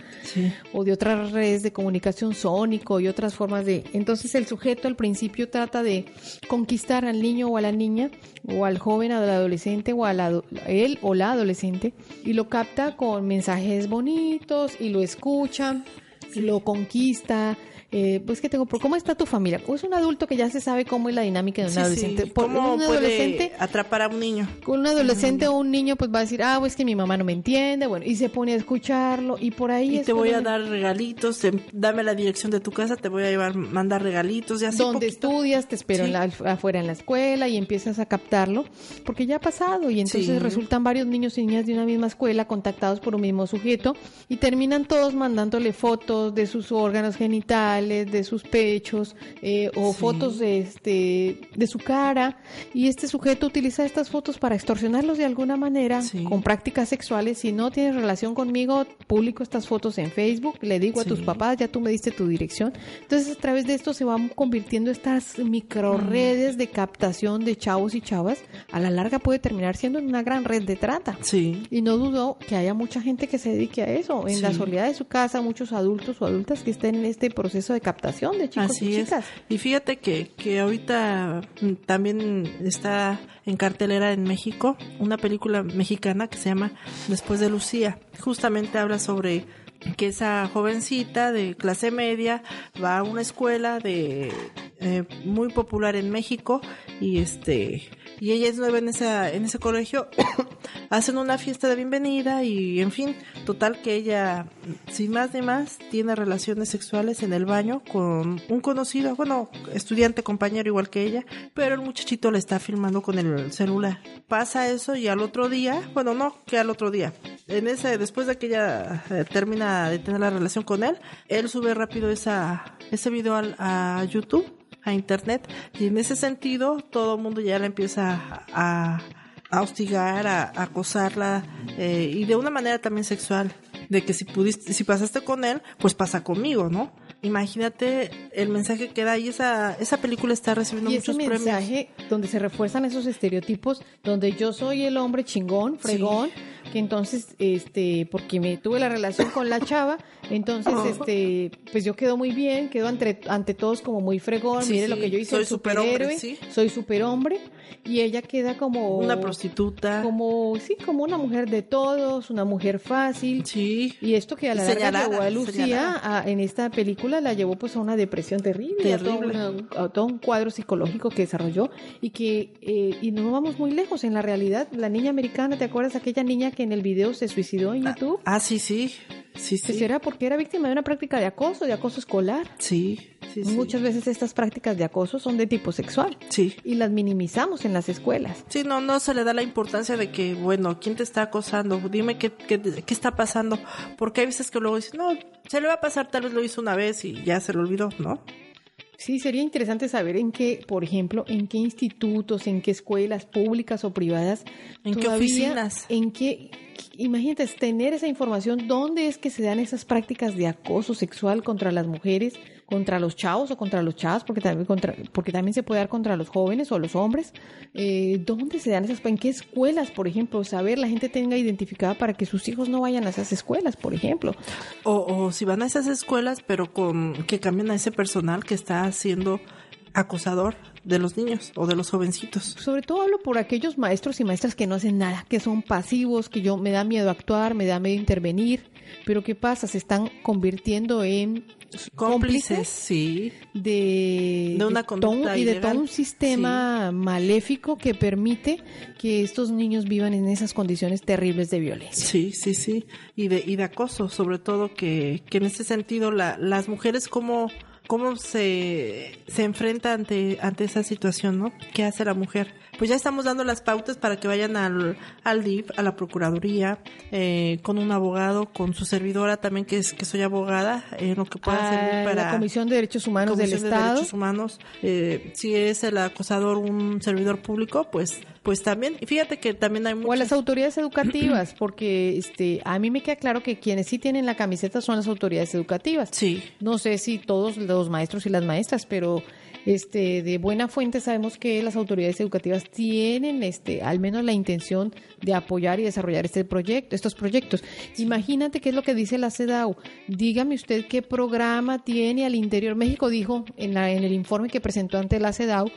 o de otras redes de comunicación sónico y otras formas de... Entonces el sujeto al principio trata de conquistar al niño o a la niña o al joven, al adolescente o a la, él o la adolescente y lo capta con mensajes bonitos y lo escucha, lo conquista eh, pues que tengo, ¿cómo está tu familia? Es un adulto que ya se sabe cómo es la dinámica de un Sí, adolescente. sí. Por ¿Cómo un puede adolescente atrapar a un niño? con un adolescente o un niño pues va a decir, ah, pues que mi mamá no me entiende, bueno, y se pone a escucharlo y por ahí Y es te voy a dar regalitos, te- dame la dirección de tu casa, te voy a llevar, mandar regalitos, y así donde poquito. estudias, te espero Sí. en la- afuera en la escuela y empiezas a captarlo, porque ya ha pasado y entonces resultan varios niños y niñas de una misma escuela contactados por un mismo sujeto y terminan todos mandándole fotos de sus órganos genitales, de sus pechos eh, o Sí. fotos de este de su cara y este sujeto utiliza estas fotos para extorsionarlos de alguna manera con prácticas sexuales. Si no tienes relación conmigo, publico estas fotos en Facebook, le digo a tus Sí. papás, ya tú me diste tu dirección. Entonces a través de esto se van convirtiendo estas micro redes de captación de chavos y chavas. A la larga puede terminar siendo una gran red de trata. Sí. Y no dudo que haya mucha gente que se dedique a eso. En la Sí. soledad de su casa, muchos adultos o adultas que estén en este proceso de captación de chicos Así y es. chicas. Y fíjate que, que ahorita mm, también está en cartelera en México una película mexicana que se llama Después de Lucía. Justamente habla sobre que esa jovencita de clase media va a una escuela de eh, muy popular en México y este y ella es nueva en esa en ese colegio hacen una fiesta de bienvenida y en fin total que ella sin más ni más tiene relaciones sexuales en el baño con un conocido bueno estudiante compañero igual que ella pero el muchachito le está filmando con el celular. Pasa eso y al otro día bueno no que al otro día. En ese después de que ella eh, termina de tener la relación con él él sube rápido esa ese video al- a YouTube a internet y en ese sentido todo el mundo ya la empieza a, a hostigar, a, a acosarla eh, y de una manera también sexual de que si pudiste, si pasaste con él, pues pasa conmigo, ¿no? Imagínate el mensaje que da y esa, esa película está recibiendo Y ese muchos premios. mensaje donde se refuerzan esos estereotipos, donde yo soy el hombre chingón, fregón, que entonces, este, porque me tuve la relación con la chava, entonces, este, pues yo quedo muy bien, quedo ante, ante todos como muy fregón, Sí, mire sí, lo que yo hice, soy el superhombre, superhéroe, sí. soy superhombre, y ella queda como Una prostituta. como, sí, como una mujer de todos, una mujer fácil. Sí. Y esto que a la larga Señalada, llevó a Lucía a- en esta película la llevó pues a una depresión terrible, a todo, Terrible. una- a todo un cuadro psicológico que desarrolló y que eh, y no vamos muy lejos en la realidad la niña americana te acuerdas aquella niña que en el video se suicidó en YouTube Ah, sí, sí, sí, pues sí. era porque era víctima de una práctica de acoso de acoso escolar Sí, sí, sí. muchas veces estas prácticas de acoso son de tipo sexual Sí. y las minimizamos en las escuelas Sí, no, no se le da la importancia de que, bueno, ¿quién te está acosando? Dime qué, qué, qué está pasando. Porque hay veces que luego dicen, no, se le va a pasar, tal vez lo hizo una vez y ya se lo olvidó, ¿no? Sí, sería interesante saber en qué, por ejemplo, en qué institutos, en qué escuelas públicas o privadas, ¿En qué oficinas? en qué, imagínate, tener esa información, dónde es que se dan esas prácticas de acoso sexual contra las mujeres, contra los chavos o contra los chavos, porque también, contra, porque también se puede dar contra los jóvenes o los hombres, eh, dónde se dan esas, en qué escuelas, por ejemplo, saber la gente tenga identificada para que sus hijos no vayan a esas escuelas, por ejemplo. O, o si van a esas escuelas, pero con que cambien a ese personal que está siendo acosador de los niños o de los jovencitos. Sobre todo hablo por aquellos maestros y maestras que no hacen nada, que son pasivos, que yo me da miedo actuar, me da miedo intervenir, pero ¿qué pasa? Se están convirtiendo en Cómplices, sí. de, De una todo- conducta y de todo un sistema maléfico que permite que estos niños vivan en esas condiciones terribles de violencia. Sí, sí, sí. Y de, y de acoso, sobre todo que, que en ese sentido la, las mujeres cómo, cómo se, se enfrenta ante, ante esa situación, ¿no? ¿Qué hace la mujer? Pues ya estamos dando las pautas para que vayan al, al DIF, a la Procuraduría, eh, con un abogado, con su servidora también, que es que soy abogada, eh, lo que pueda Ah, servir para... la Comisión de Derechos Humanos del Comisión de Estado. Derechos Humanos, eh, si es el acosador un servidor público, pues, pues también, y fíjate que también hay O a muchas... las autoridades educativas, porque este, a mí me queda claro que quienes sí tienen la camiseta son las autoridades educativas. Sí. No sé si todos los los maestros y las maestras, pero este de buena fuente sabemos que las autoridades educativas tienen este al menos la intención de apoyar y desarrollar este proyecto, estos proyectos. Imagínate qué es lo que dice la CEDAW. Dígame usted qué programa tiene al interior. México dijo en, la, en el informe que presentó ante la CEDAW,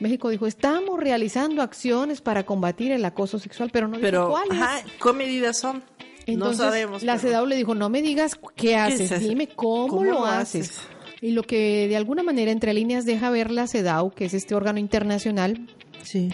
México dijo, estamos realizando acciones para combatir el acoso sexual, pero no dijo Pero, cuáles. ajá, ¿qué medidas son? Entonces, no sabemos. La pero- CEDAW le dijo, no me digas qué haces, hace? dime cómo, ¿Cómo lo, lo haces? haces? Y lo que de alguna manera entre líneas deja ver la CEDAW, que es este órgano internacional,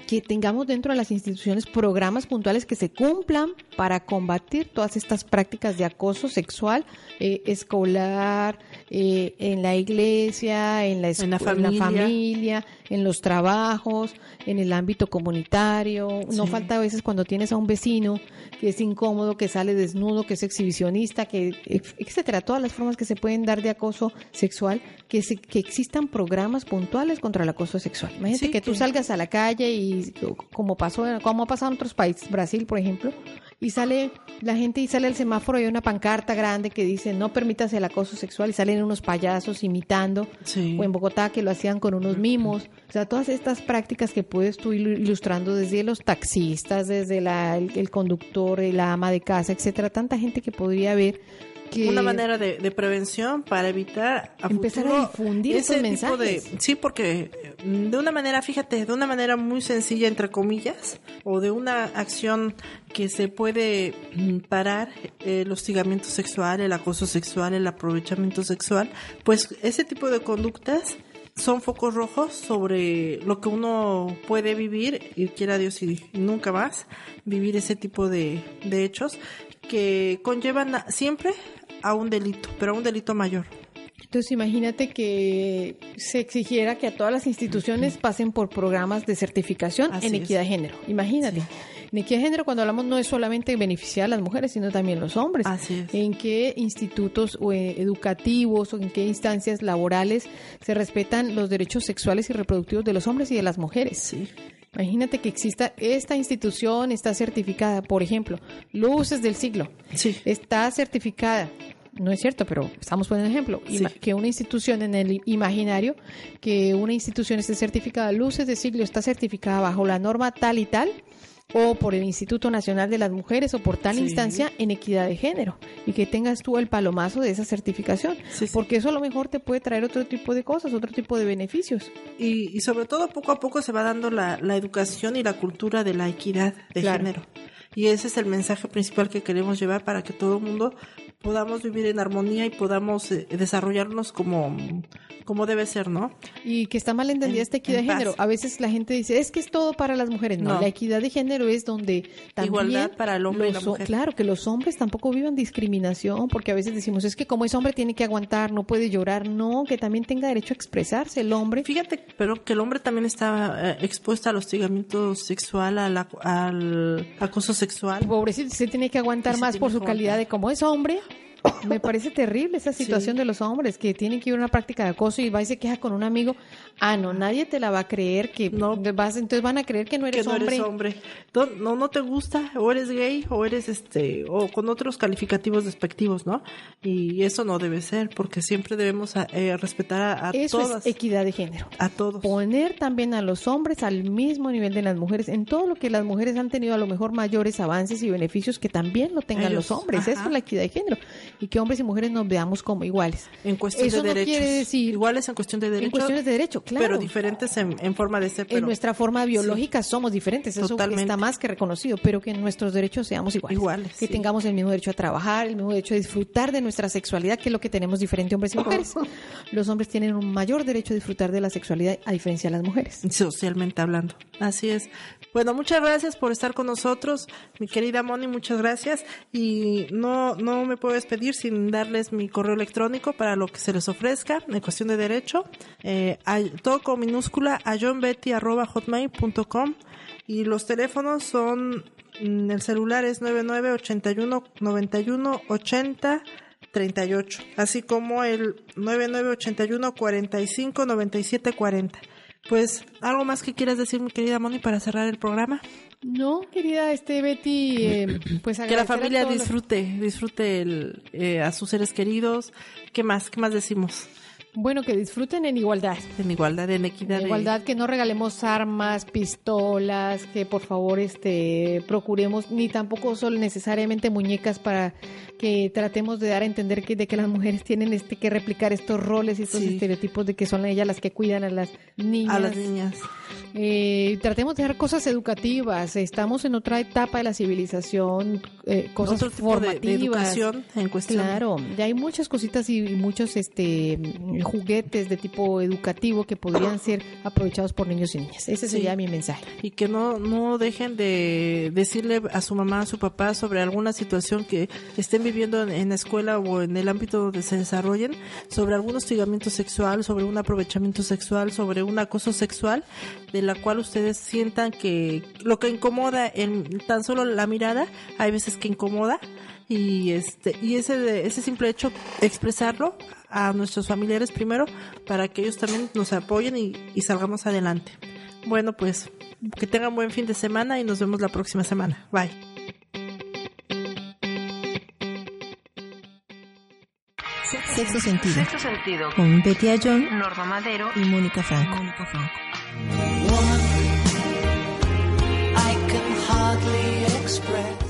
que tengamos dentro de las instituciones programas puntuales que se cumplan para combatir todas estas prácticas de acoso sexual eh, escolar, eh, en la iglesia, en la, En la en familia. familia, en los trabajos, en el ámbito comunitario. No falta a veces cuando tienes a un vecino que es incómodo, que sale desnudo, que es exhibicionista, que etcétera, todas las formas que se pueden dar de acoso sexual, que se- que existan programas puntuales contra el acoso sexual. Imagínate Sí, que tú que- salgas a la calle y como pasó, como ha pasado en otros países, Brasil, por ejemplo, y sale la gente y sale al semáforo y hay una pancarta grande que dice no permitas el acoso sexual y salen unos payasos imitando. O en Bogotá que lo hacían con unos mimos. O sea todas estas prácticas que puedes tú ilu- ilustrando desde los taxistas desde la, el, el conductor la ama de casa etcétera tanta gente que podría ver que Una manera de, de prevención para evitar a Empezar a difundir ese estos tipo de mensajes. sí porque eh, de una manera fíjate de una manera muy sencilla entre comillas o de una acción que se puede mm, parar eh, el hostigamiento sexual el acoso sexual el aprovechamiento sexual pues ese tipo de conductas son focos rojos sobre lo que uno puede vivir y quiera Dios y nunca más vivir ese tipo de, de hechos que conllevan a- siempre a un delito, pero a un delito mayor. Entonces imagínate que se exigiera que a todas las instituciones pasen por programas de certificación Así en es. equidad de género. Imagínate. En equidad de género cuando hablamos no es solamente beneficiar a las mujeres, sino también los hombres. En qué institutos o, eh, educativos o en qué instancias laborales se respetan los derechos sexuales y reproductivos de los hombres y de las mujeres. Imagínate que exista esta institución, está certificada, por ejemplo, Luces del Siglo. Está certificada. No es cierto, pero estamos poniendo ejemplo. Que una institución en el imaginario, que una institución esté certificada, Luces del Siglo está certificada bajo la norma tal y tal, o por el Instituto Nacional de las Mujeres, o por tal Sí. instancia en equidad de género, y que tengas tú el palomazo de esa certificación, porque eso a lo mejor te puede traer otro tipo de cosas, otro tipo de beneficios. Y, y sobre todo poco a poco se va dando la, la educación y la cultura de la equidad de Claro. género. Y ese es el mensaje principal que queremos llevar para que todo el mundo podamos vivir en armonía y podamos eh, desarrollarnos como, como debe ser, ¿no? Y que está mal entendida esta equidad de en paz. género. A veces la gente dice, es que es todo para las mujeres. No, No. la equidad de género es donde también Igualdad para el hombre y los la ho- mujer. Claro, que los hombres tampoco vivan discriminación, porque a veces decimos, es que como es hombre tiene que aguantar, no puede llorar. No, que también tenga derecho a expresarse el hombre. Fíjate, pero que el hombre también está eh, expuesto al hostigamiento sexual, al, ac- al acoso sexual. Pobrecito, se tiene que aguantar Y más por su calidad de como es hombre. Me parece terrible esa situación de los hombres que tienen que ir a una práctica de acoso y va y se queja con un amigo. Ah, no, nadie te la va a creer que vas, entonces van a creer que no que eres no hombre. eres hombre. No, no, no te gusta, o eres gay, o eres este, o con otros calificativos despectivos, ¿no? Y eso no debe ser, porque siempre debemos a- eh, respetar a, a Eso todas. es equidad de género. A todos. Poner también a los hombres al mismo nivel de las mujeres. En todo lo que las mujeres han tenido a lo mejor mayores avances y beneficios que también lo tengan Ellos, los hombres. ajá. Eso es la equidad de género. Y que hombres y mujeres nos veamos como iguales. En cuestión Eso de no derechos. quiere decir Iguales en cuestión de derechos. cuestiones de derecho, claro. Pero diferentes en, en forma de ser. en nuestra forma biológica somos diferentes, eso Totalmente. está más que reconocido, pero que en nuestros derechos seamos iguales. Iguales, que sí. tengamos el mismo derecho a trabajar, el mismo derecho a disfrutar de nuestra sexualidad, que es lo que tenemos diferente hombres y mujeres. Los hombres tienen un mayor derecho a disfrutar de la sexualidad a diferencia de las mujeres. socialmente hablando. Así es. Bueno, muchas gracias por estar con nosotros, mi querida Moni, muchas gracias. Y no, no me puedo despedir sin darles mi correo electrónico para lo que se les ofrezca en cuestión de derecho. Eh, a- todo con minúscula a johnbetty.hotmail.com y los teléfonos son, mm, el celular es 99 81 91 80 38, así como el 9981 45 97 40. Pues, ¿algo más que quieras decir, mi querida Moni, para cerrar el programa? No, querida este Betty, eh, pues Que la familia disfrute, disfrute el, eh, a sus seres queridos. ¿Qué más? ¿Qué más decimos? Bueno, que disfruten en igualdad. En igualdad, en equidad. En de- igualdad, que no regalemos armas, pistolas, que por favor este procuremos, ni tampoco son necesariamente muñecas para que tratemos de dar a entender que de que las mujeres tienen este que replicar estos roles y estos Sí. estereotipos de que son ellas las que cuidan a las niñas. a las niñas. Eh, tratemos de dar cosas educativas. Estamos en otra etapa de la civilización, eh, cosas Otro tipo de- de formativas. educación en cuestión. Claro, ya hay muchas cositas y, y muchos este juguetes de tipo educativo que podrían ser aprovechados por niños y niñas. Ese Sí. sería mi mensaje. y que no no dejen de decirle a su mamá, a su papá sobre alguna situación que estén viviendo en, en la escuela o en el ámbito donde se desarrollen, sobre algún hostigamiento sexual, sobre un aprovechamiento sexual, sobre un acoso sexual, de la cual ustedes sientan que lo que incomoda en tan solo la mirada, hay veces que incomoda y este y ese de- ese simple hecho expresarlo a nuestros familiares primero para que ellos también nos apoyen y, y salgamos adelante. Bueno, pues que tengan buen fin de semana y nos vemos la próxima semana. Bye. Sexto sentido. Sexto sentido. Con Betty Ayón Norma Madero y Mónica Franco. I can hardly express.